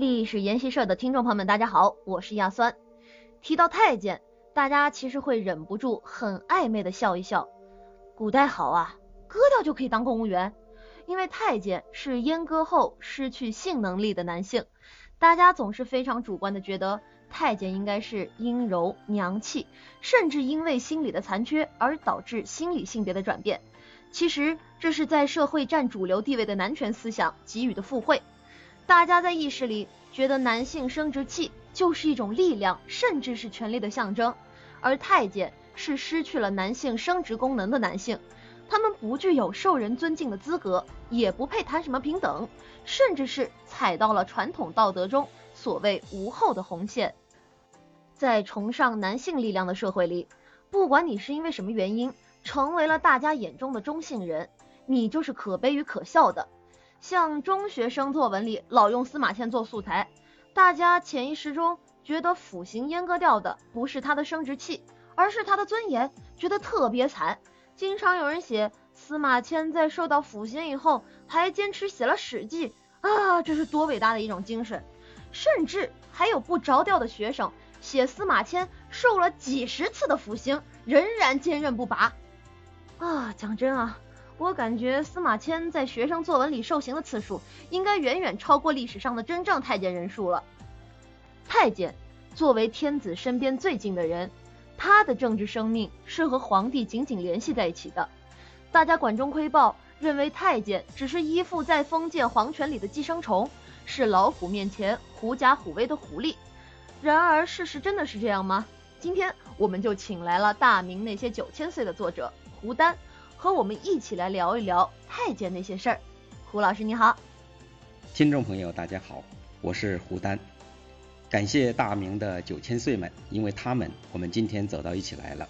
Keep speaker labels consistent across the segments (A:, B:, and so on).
A: 历史研习社的听众朋友们，大家好，我是亚酸。提到太监，大家其实会忍不住很暧昧的笑一笑。古代好啊，割掉就可以当公务员，因为太监是阉割后失去性能力的男性，大家总是非常主观的觉得太监应该是阴柔娘气，甚至因为心理的残缺而导致心理性别的转变。其实这是在社会占主流地位的男权思想给予的附会。大家在意识里觉得男性生殖器就是一种力量，甚至是权力的象征，而太监是失去了男性生殖功能的男性，他们不具有受人尊敬的资格，也不配谈什么平等，甚至是踩到了传统道德中所谓无后的红线。在崇尚男性力量的社会里，不管你是因为什么原因成为了大家眼中的中性人，你就是可悲与可笑的。像中学生作文里老用司马迁做素材，大家潜意识中觉得腐刑阉割掉的不是他的生殖器，而是他的尊严，觉得特别惨。经常有人写司马迁在受到腐刑以后还坚持写了《史记》，啊，这是多伟大的一种精神！甚至还有不着调的学生写司马迁受了几十次的腐刑，仍然坚韧不拔。啊，讲真啊。我感觉司马迁在学生作文里受刑的次数，应该远远超过历史上的真正太监人数了。太监作为天子身边最近的人，他的政治生命是和皇帝紧紧联系在一起的。大家管中窥豹，认为太监只是依附在封建皇权里的寄生虫，是老虎面前狐假虎威的狐狸。然而，事实真的是这样吗？今天我们就请来了《大明那些九千岁》的作者胡丹。和我们一起来聊一聊太监那些事儿。胡老师你好，
B: 听众朋友大家好，我是胡丹。感谢大明的九千岁们，因为他们，我们今天走到一起来了。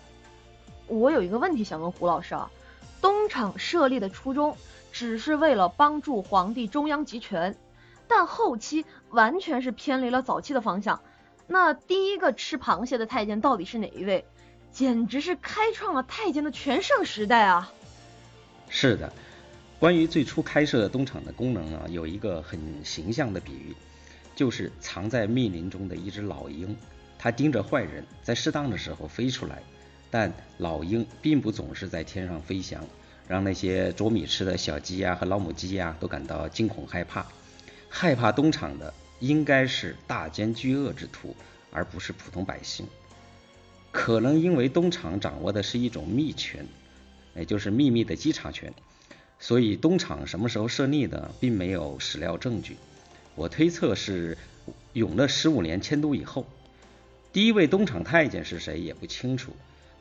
A: 我有一个问题想问胡老师啊，东厂设立的初衷只是为了帮助皇帝中央集权，但后期完全是偏离了早期的方向。那第一个吃螃蟹的太监到底是哪一位？简直是开创了太监的全盛时代啊！
B: 是的，关于最初开设东厂的功能呢，有一个很形象的比喻，就是藏在密林中的一只老鹰，它盯着坏人，在适当的时候飞出来。但老鹰并不总是在天上飞翔，让那些啄米吃的小鸡呀和老母鸡呀都感到惊恐害怕。害怕东厂的应该是大奸巨恶之徒，而不是普通百姓。可能因为东厂掌握的是一种秘权。也就是秘密的稽查权，所以东厂什么时候设立的，并没有史料证据。我推测是永乐十五年迁都以后。第一位东厂太监是谁也不清楚。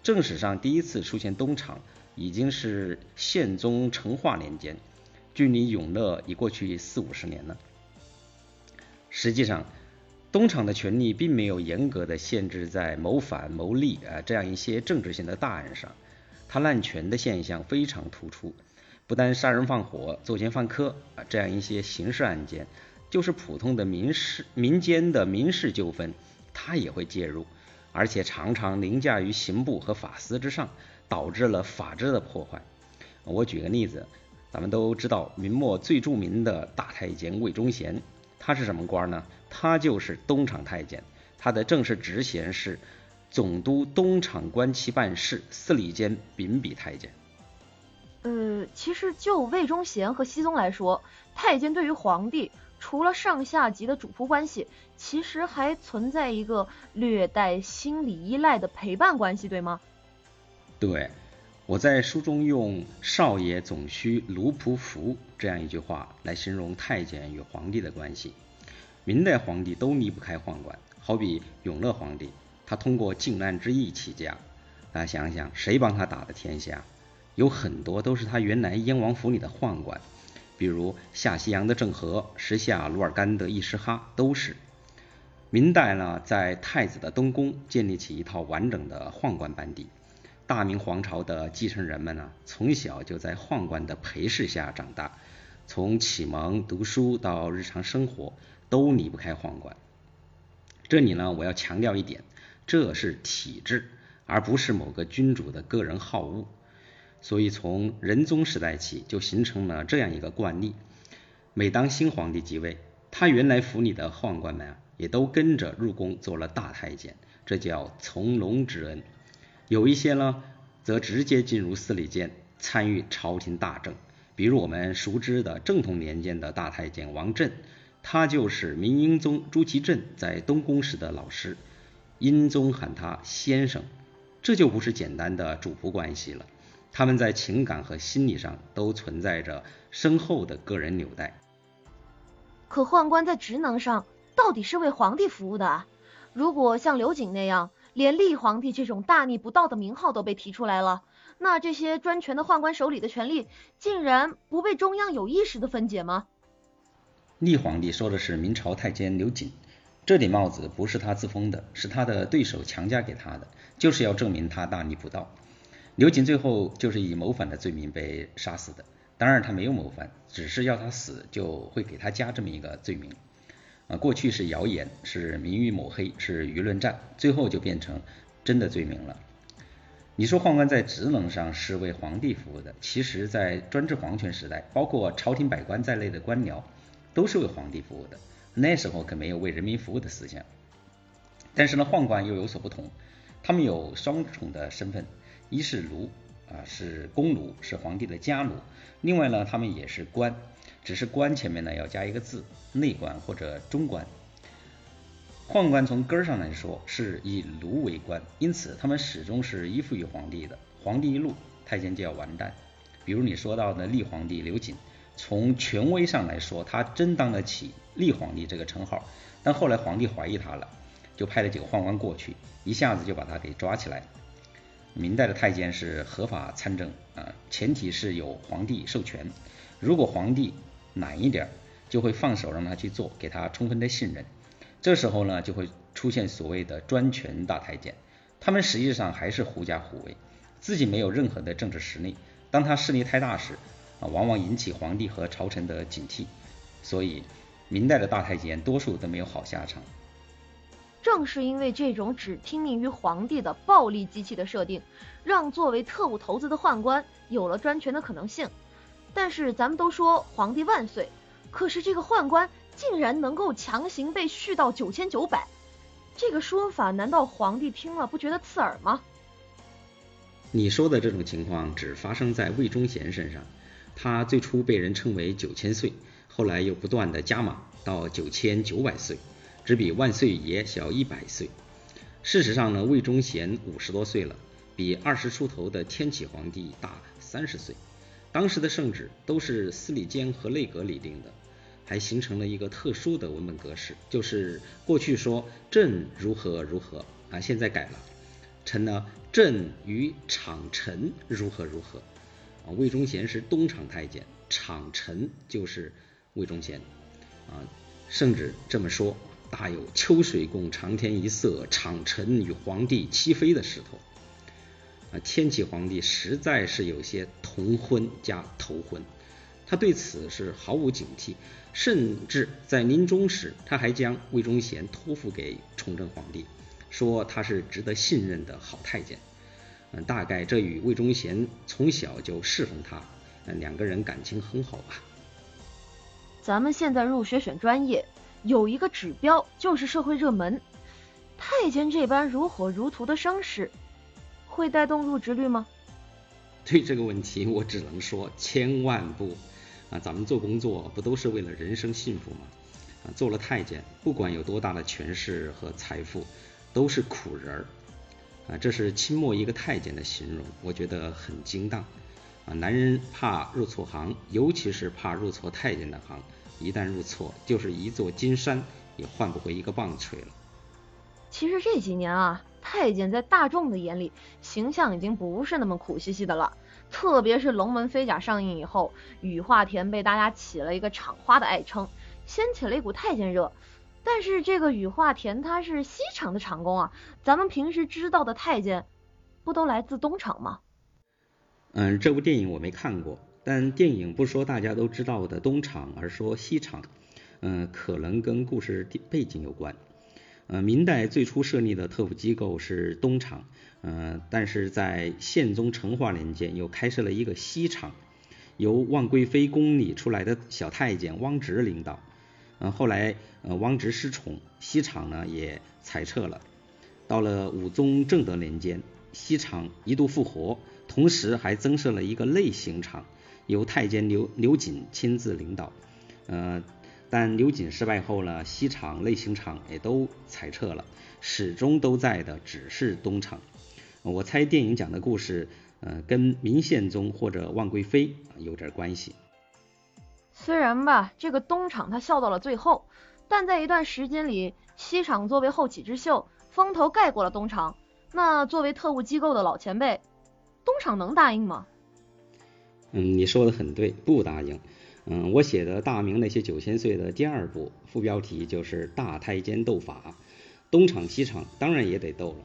B: 正史上第一次出现东厂，已经是宪宗成化年间，距离永乐已过去四五十年了。实际上，东厂的权力并没有严格的限制在谋反谋利啊这样一些政治性的大案上。他滥权的现象非常突出，不单杀人放火、作奸犯科啊这样一些刑事案件，就是普通的民事、民间的民事纠纷，他也会介入，而且常常凌驾于刑部和法司之上，导致了法治的破坏。我举个例子，咱们都知道明末最著名的大太监魏忠贤，他是什么官呢？他就是东厂太监，他的正式职衔是。总督东厂官旗办事司礼监秉笔太监。
A: 呃，其实就魏忠贤和熹宗来说，太监对于皇帝除了上下级的主仆关系，其实还存在一个略带心理依赖的陪伴关系，对吗？
B: 对，我在书中用“少爷总需奴仆服”这样一句话来形容太监与皇帝的关系。明代皇帝都离不开宦官，好比永乐皇帝。他通过靖难之役起家，大家想想，谁帮他打的天下？有很多都是他原来燕王府里的宦官，比如下西洋的郑和、时下努尔干的伊什哈都是。明代呢，在太子的东宫建立起一套完整的宦官班底，大明皇朝的继承人们呢，从小就在宦官的陪侍下长大，从启蒙读书到日常生活都离不开宦官。这里呢，我要强调一点。这是体制，而不是某个君主的个人好恶。所以从仁宗时代起，就形成了这样一个惯例：每当新皇帝即位，他原来府里的宦官们啊，也都跟着入宫做了大太监，这叫从龙之恩。有一些呢，则直接进入司礼监，参与朝廷大政。比如我们熟知的正统年间的大太监王振，他就是明英宗朱祁镇在东宫时的老师，英宗喊他先生，这就不是简单的主仆关系了。他们在情感和心理上都存在着深厚的个人纽带。
A: 可宦官在职能上到底是为皇帝服务的啊？如果像刘瑾那样，连立皇帝这种大逆不道的名号都被提出来了，那这些专权的宦官手里的权力竟然不被中央有意识的分解吗？
B: 立皇帝说的是明朝太监刘瑾，这顶帽子不是他自封的，是他的对手强加给他的，就是要证明他大逆不道。刘瑾最后就是以谋反的罪名被杀死的，当然他没有谋反，只是要他死就会给他加这么一个罪名。啊，过去是谣言，是名誉抹黑，是舆论战，最后就变成真的罪名了。你说宦官在职能上是为皇帝服务的，其实，在专制皇权时代，包括朝廷百官在内的官僚都是为皇帝服务的。那时候可没有为人民服务的思想。但是呢，宦官又有所不同，他们有双重的身份，一是奴啊，是公奴，是皇帝的家奴；另外呢，他们也是官。只是官前面呢要加一个字，内官或者中官。宦官从根儿上来说是以奴为官，因此他们始终是依附于皇帝的。皇帝一怒，太监就要完蛋。比如你说到的立皇帝刘瑾，从权威上来说，他真当得起立皇帝这个称号。但后来皇帝怀疑他了，就派了几个宦官过去，一下子就把他给抓起来。明代的太监是合法参政啊，前提是有皇帝授权。如果皇帝懒一点，就会放手让他去做，给他充分的信任。这时候呢，就会出现所谓的专权大太监，他们实际上还是狐假虎威，自己没有任何的政治实力。当他势力太大时，啊，往往引起皇帝和朝臣的警惕。所以，明代的大太监多数都没有好下场。
A: 正是因为这种只听命于皇帝的暴力机器的设定，让作为特务头子的宦官有了专权的可能性。但是咱们都说皇帝万岁，可是这个宦官竟然能够强行被续到九千九百，这个说法难道皇帝听了不觉得刺耳吗？
B: 你说的这种情况只发生在魏忠贤身上，他最初被人称为九千岁，后来又不断的加码到九千九百岁，只比万岁爷小一百岁。事实上呢，魏忠贤五十多岁了，比二十出头的天启皇帝大三十岁。当时的圣旨都是司礼监和内阁拟定的，还形成了一个特殊的文本格式，就是过去说朕如何如何啊，现在改了，成了朕与场臣如何如何啊。魏忠贤是东厂太监，场臣就是魏忠贤啊。甚至这么说，大有秋水共长天一色，长臣与皇帝齐飞的势头。啊，天启皇帝实在是有些同婚加头婚，他对此是毫无警惕，甚至在临终时，他还将魏忠贤托付给崇祯皇帝，说他是值得信任的好太监。嗯，大概这与魏忠贤从小就侍奉他，两个人感情很好吧。
A: 咱们现在入学选专业有一个指标就是社会热门，太监这般如火如荼的声势。会带动入职率吗？
B: 对这个问题，我只能说千万不啊！咱们做工作不都是为了人生幸福吗？啊，做了太监，不管有多大的权势和财富，都是苦人儿啊！这是清末一个太监的形容，我觉得很精当啊！男人怕入错行，尤其是怕入错太监的行，一旦入错，就是一座金山也换不回一个棒槌了。
A: 其实这几年啊。太监在大众的眼里形象已经不是那么苦兮兮的了，特别是《龙门飞甲》上映以后，羽化田被大家起了一个厂花的爱称，掀起了一股太监热。但是这个羽化田他是西厂的厂工啊，咱们平时知道的太监不都来自东厂吗？
B: 嗯，这部电影我没看过，但电影不说大家都知道的东厂，而说西厂，嗯，可能跟故事背景有关。呃，明代最初设立的特务机构是东厂，呃，但是在宪宗成化年间又开设了一个西厂，由万贵妃宫里出来的小太监汪直领导。嗯，后来呃汪直失宠，西厂呢也裁撤了。到了武宗正德年间，西厂一度复活，同时还增设了一个内刑厂，由太监刘刘瑾亲自领导。呃，但刘瑾失败后呢，西厂、内刑厂也都裁撤了，始终都在的只是东厂。我猜电影讲的故事，呃，跟明宪宗或者万贵妃有点关系。
A: 虽然吧，这个东厂他笑到了最后，但在一段时间里，西厂作为后起之秀，风头盖过了东厂。那作为特务机构的老前辈，东厂能答应吗？
B: 嗯，你说的很对，不答应。嗯，我写的大明那些九千岁的第二部副标题就是大太监斗法，东厂西厂当然也得斗了。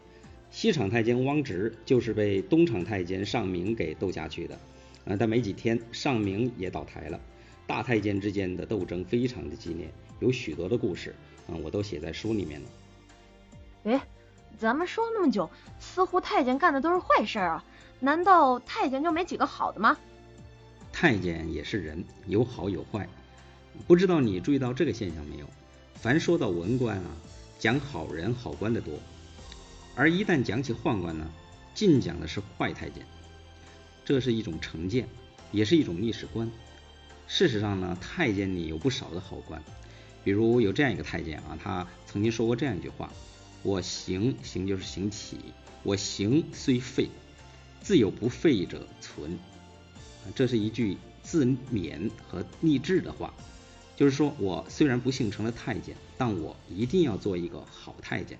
B: 西厂太监汪直就是被东厂太监尚明给斗下去的。啊，但没几天，尚明也倒台了。大太监之间的斗争非常的激烈，有许多的故事，啊，我都写在书里面了。
A: 哎，咱们说那么久，似乎太监干的都是坏事啊？难道太监就没几个好的吗？
B: 太监也是人，有好有坏。不知道你注意到这个现象没有？凡说到文官啊，讲好人好官的多，而一旦讲起宦官呢，尽讲的是坏太监。这是一种成见，也是一种历史观。事实上呢，太监里有不少的好官，比如有这样一个太监啊，他曾经说过这样一句话：“我行行就是行体，我行虽废，自有不废者存。”这是一句自勉和励志的话，就是说我虽然不幸成了太监，但我一定要做一个好太监。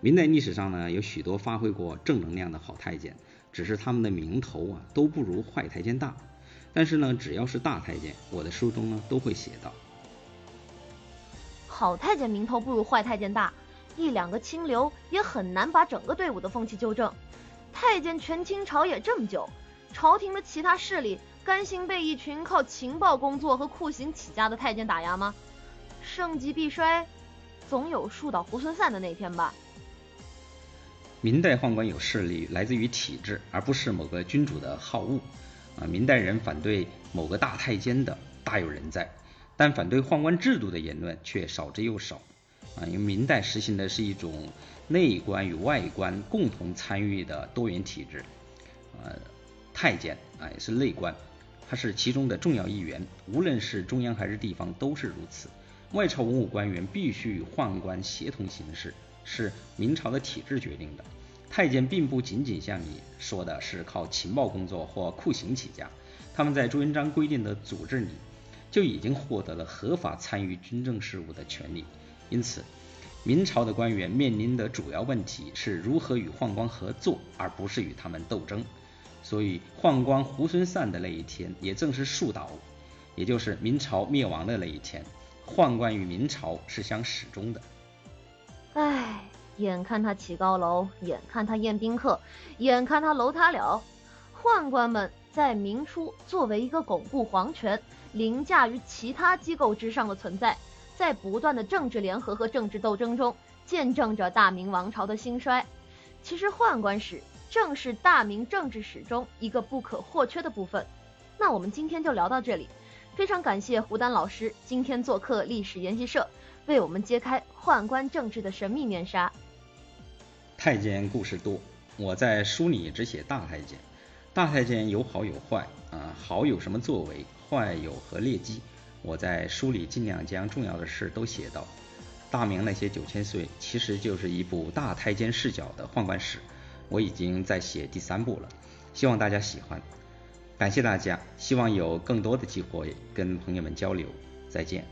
B: 明代历史上呢，有许多发挥过正能量的好太监，只是他们的名头啊都不如坏太监大。但是呢，只要是大太监，我的书中呢都会写到。
A: 好太监名头不如坏太监大，一两个清流也很难把整个队伍的风气纠正。太监权倾朝野这么久，朝廷的其他势力甘心被一群靠情报工作和酷刑起家的太监打压吗？盛极必衰，总有树倒猢狲散的那天吧。
B: 明代宦官有势力来自于体制，而不是某个君主的好恶。啊，明代人反对某个大太监的大有人在，但反对宦官制度的言论却少之又少。啊，因为明代实行的是一种内官与外官共同参与的多元体制。呃，太监啊也是内官，他是其中的重要一员，无论是中央还是地方都是如此。外朝文武官员必须与宦官协同行事，是明朝的体制决定的。太监并不仅仅像你说的是靠情报工作或酷刑起家，他们在朱元璋规定的组织里就已经获得了合法参与军政事务的权利。因此，明朝的官员面临的主要问题是如何与宦官合作，而不是与他们斗争。所以，宦官猢狲散的那一天，也正是树倒，也就是明朝灭亡的那一天。宦官与明朝是相始终的。
A: 唉。眼看他起高楼，眼看他宴宾客，眼看他楼塌了。宦官们在明初作为一个巩固皇权、凌驾于其他机构之上的存在，在不断的政治联合和政治斗争中，见证着大明王朝的兴衰。其实宦官史正是大明政治史中一个不可或缺的部分。那我们今天就聊到这里，非常感谢胡丹老师今天做客历史研习社，为我们揭开宦官政治的神秘面纱。
B: 太监故事多，我在书里只写大太监。大太监有好有坏啊，好有什么作为，坏有何劣迹？我在书里尽量将重要的事都写到。大明那些九千岁，其实就是一部大太监视角的宦官史。我已经在写第三部了，希望大家喜欢。感谢大家，希望有更多的机会跟朋友们交流。再见。